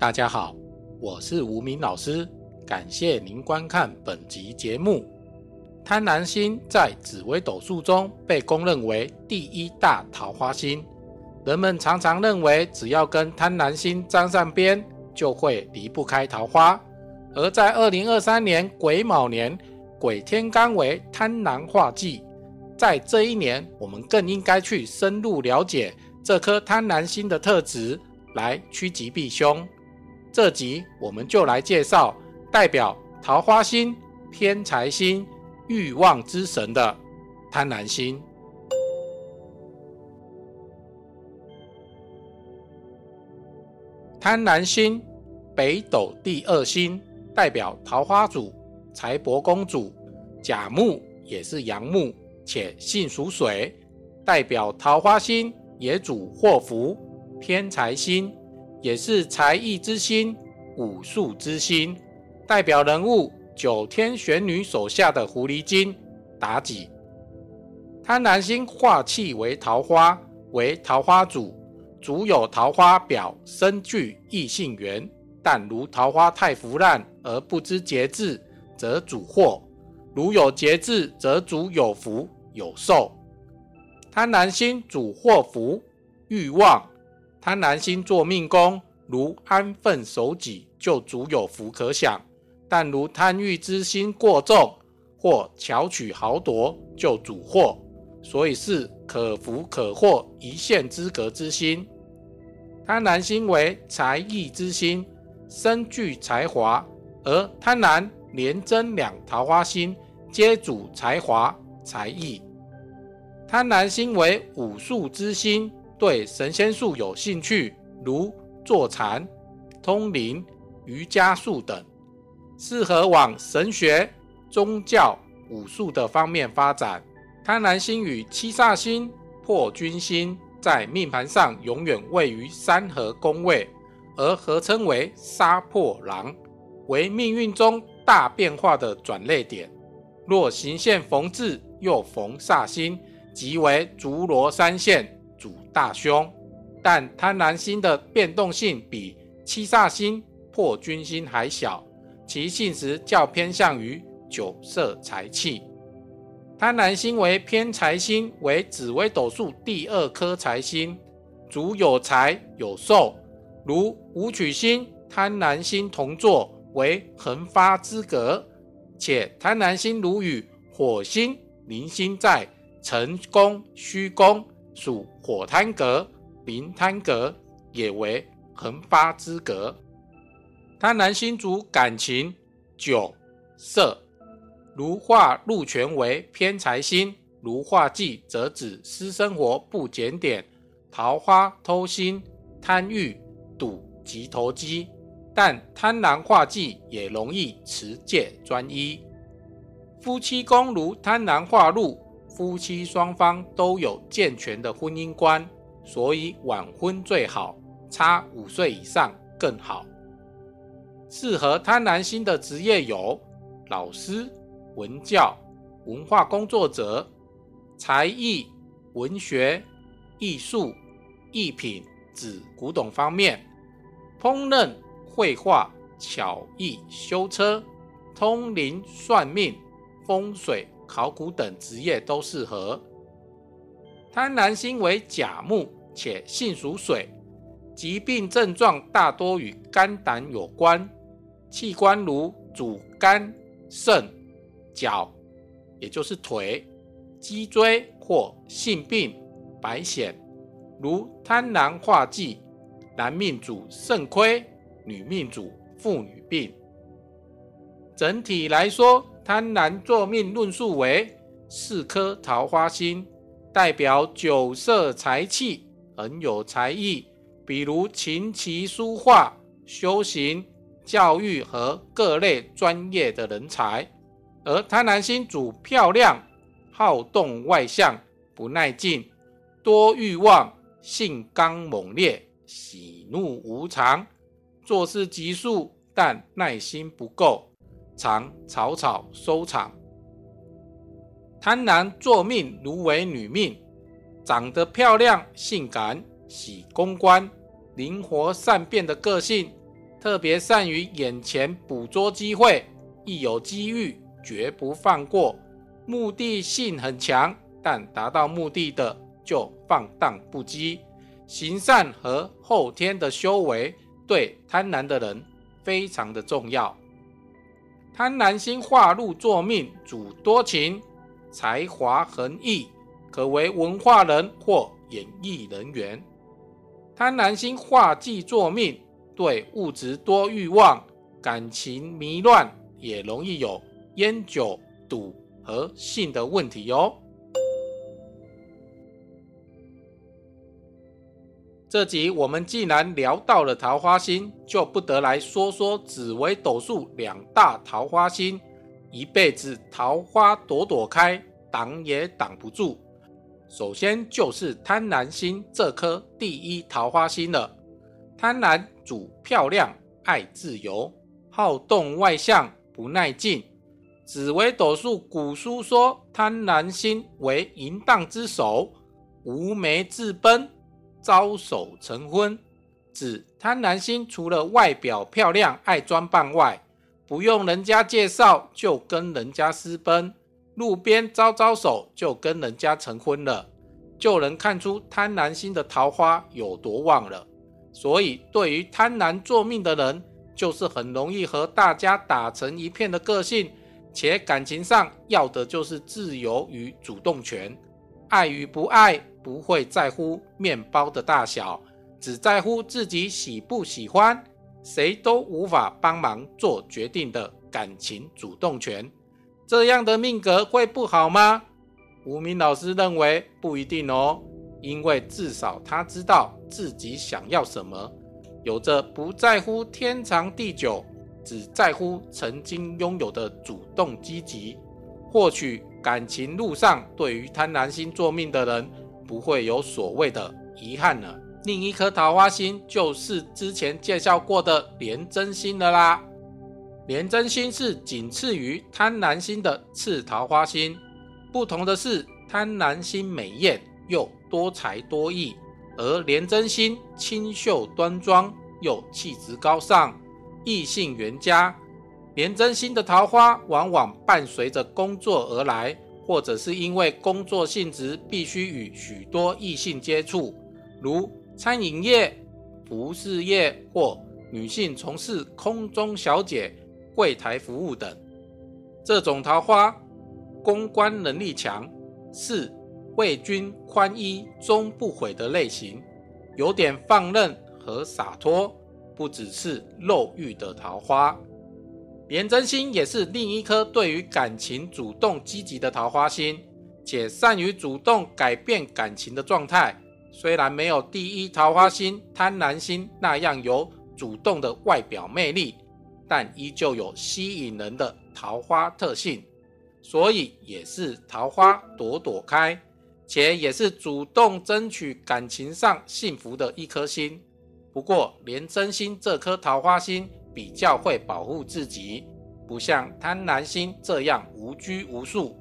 大家好，我是吴明老师，感谢您观看本集节目。贪婪星在紫微斗数中被公认为第一大桃花星，人们常常认为只要跟贪婪星沾上边，就会离不开桃花。而在二零二三年癸卯年，癸天干为贪婪化忌，在这一年，我们更应该去深入了解这颗贪婪星的特质，来趋吉避凶。这集我们就来介绍代表桃花星、偏财星、欲望之神的贪婪星。贪婪星，北斗第二星，代表桃花主、财帛公主。甲木也是阳木，且性属水，代表桃花星，也主祸福。偏财星。也是才艺之星、武术之星，代表人物九天玄女手下的狐狸精妲己。贪婪星化气为桃花，为桃花主，主有桃花表，身具异性缘。但如桃花太腐烂而不知节制，则主祸；如有节制，则主有福有寿。贪婪星主祸福、欲望。贪婪星做命宫，如安分守己，就足有福可享；但如贪欲之心过重，或巧取豪夺，就主祸。所以是可福可祸一线之隔之心。贪婪心为才艺之心，身具才华，而贪婪连贞两桃花心，皆主才华才艺。贪婪心为武术之心。对神仙术有兴趣，如坐禅、通灵、瑜伽术等，适合往神学、宗教、武术的方面发展。贪婪星与七煞星、破军星在命盘上永远位于三合宫位，而合称为杀破狼，为命运中大变化的转捩点。若行线逢至，又逢煞星，即为竹罗三线。大凶，但贪婪星的变动性比七煞星、破军星还小，其性质较偏向于酒色财气。贪婪星为偏财星，为紫微斗数第二颗财星，主有财有寿。如武曲星、贪婪星同坐，为横发之格，且贪婪星如与火星、铃星在辰宫、虚宫。属火贪格、临贪格，也为横发之格。贪婪星主感情、酒、色。如化禄权为偏财星，如化忌则指私生活不检点、桃花偷心、贪欲、赌及投机。但贪婪化忌也容易持戒专一。夫妻宫如贪婪化禄。夫妻双方都有健全的婚姻观，所以晚婚最好，差五岁以上更好。适合贪婪心的职业有老师、文教、文化工作者、才艺、文学、艺术、艺品指古董方面、烹饪、绘画、巧艺、修车、通灵、算命、风水。考古等职业都适合。贪婪星为甲木，且性属水，疾病症状大多与肝胆有关，器官如主肝、肾、脚，也就是腿、脊椎或性病、白癣，如贪婪化忌，男命主肾亏，女命主妇女病。整体来说。贪婪作命论述为四颗桃花星，代表酒色财气，很有才艺，比如琴棋书画、修行、教育和各类专业的人才。而贪婪星主漂亮、好动外向、不耐静、多欲望、性刚猛烈、喜怒无常、做事急速，但耐心不够。常草草收场，贪婪作命如为女命，长得漂亮、性感、喜公关、灵活善变的个性，特别善于眼前捕捉机会，一有机遇绝不放过，目的性很强，但达到目的的就放荡不羁。行善和后天的修为对贪婪的人非常的重要。贪婪心化禄作命，主多情，才华横溢，可为文化人或演艺人员。贪婪心化忌作命，对物质多欲望，感情迷乱，也容易有烟酒赌和性的问题哦。这集我们既然聊到了桃花星，就不得来说说紫微斗数两大桃花星，一辈子桃花朵朵开，挡也挡不住。首先就是贪婪星这颗第一桃花星了。贪婪主漂亮，爱自由，好动外向，不耐静。紫微斗数古书说，贪婪星为淫荡之首，无媒自奔。招手成婚，指贪婪心除了外表漂亮、爱装扮外，不用人家介绍就跟人家私奔，路边招招手就跟人家成婚了，就能看出贪婪心的桃花有多旺了。所以，对于贪婪做命的人，就是很容易和大家打成一片的个性，且感情上要的就是自由与主动权，爱与不爱。不会在乎面包的大小，只在乎自己喜不喜欢，谁都无法帮忙做决定的感情主动权。这样的命格会不好吗？吴明老师认为不一定哦，因为至少他知道自己想要什么，有着不在乎天长地久，只在乎曾经拥有的主动积极。或许感情路上，对于贪婪星作命的人。不会有所谓的遗憾了。另一颗桃花星就是之前介绍过的廉贞星了啦。廉贞星是仅次于贪婪星的次桃花星，不同的是贪婪星美艳又多才多艺，而廉贞星清秀端庄又气质高尚，异性缘佳。廉贞星的桃花往往伴随着工作而来。或者是因为工作性质必须与许多异性接触，如餐饮业、服饰业或女性从事空中小姐、柜台服务等。这种桃花公关能力强，是为君宽衣终不悔的类型，有点放任和洒脱，不只是肉欲的桃花。廉贞星也是另一颗对于感情主动积极的桃花星，且善于主动改变感情的状态。虽然没有第一桃花星贪婪星那样有主动的外表魅力，但依旧有吸引人的桃花特性，所以也是桃花朵朵开，且也是主动争取感情上幸福的一颗星。不过，廉贞星这颗桃花星。比较会保护自己，不像贪婪星这样无拘无束。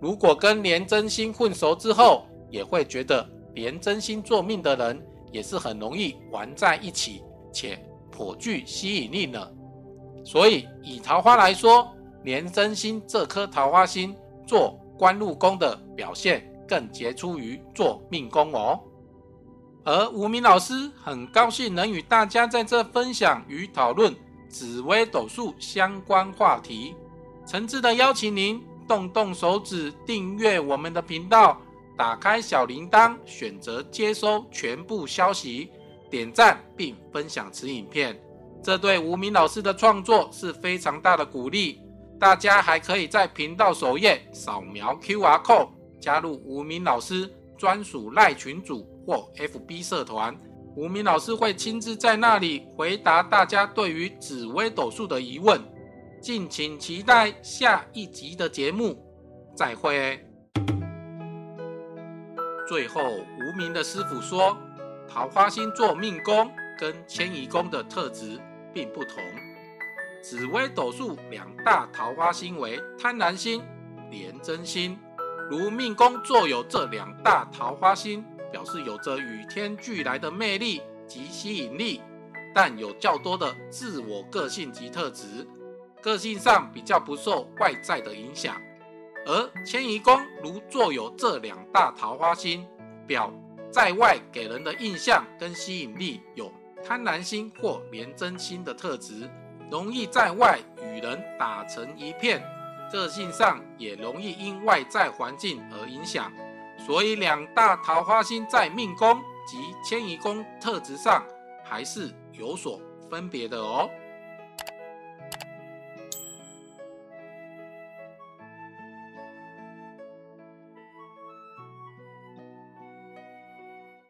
如果跟廉贞星混熟之后，也会觉得廉贞星做命的人也是很容易玩在一起，且颇具吸引力呢。所以以桃花来说，廉贞星这颗桃花星做官禄宫的表现更杰出于做命宫哦。而吴明老师很高兴能与大家在这分享与讨论。紫微斗数相关话题，诚挚的邀请您动动手指订阅我们的频道，打开小铃铛，选择接收全部消息，点赞并分享此影片，这对吴明老师的创作是非常大的鼓励。大家还可以在频道首页扫描 QR code，加入吴明老师专属赖群组或 FB 社团。吴明老师会亲自在那里回答大家对于紫微斗数的疑问，敬请期待下一集的节目，再会。最后，无名的师傅说，桃花星座命宫跟迁移宫的特质并不同，紫微斗数两大桃花星为贪婪星、廉贞星，如命宫坐有这两大桃花星。表示有着与天俱来的魅力及吸引力，但有较多的自我个性及特质，个性上比较不受外在的影响。而迁移宫如坐有这两大桃花星，表在外给人的印象跟吸引力有贪婪心或廉贞心的特质，容易在外与人打成一片，个性上也容易因外在环境而影响。所以两大桃花星在命宫及迁移宫特质上还是有所分别的哦。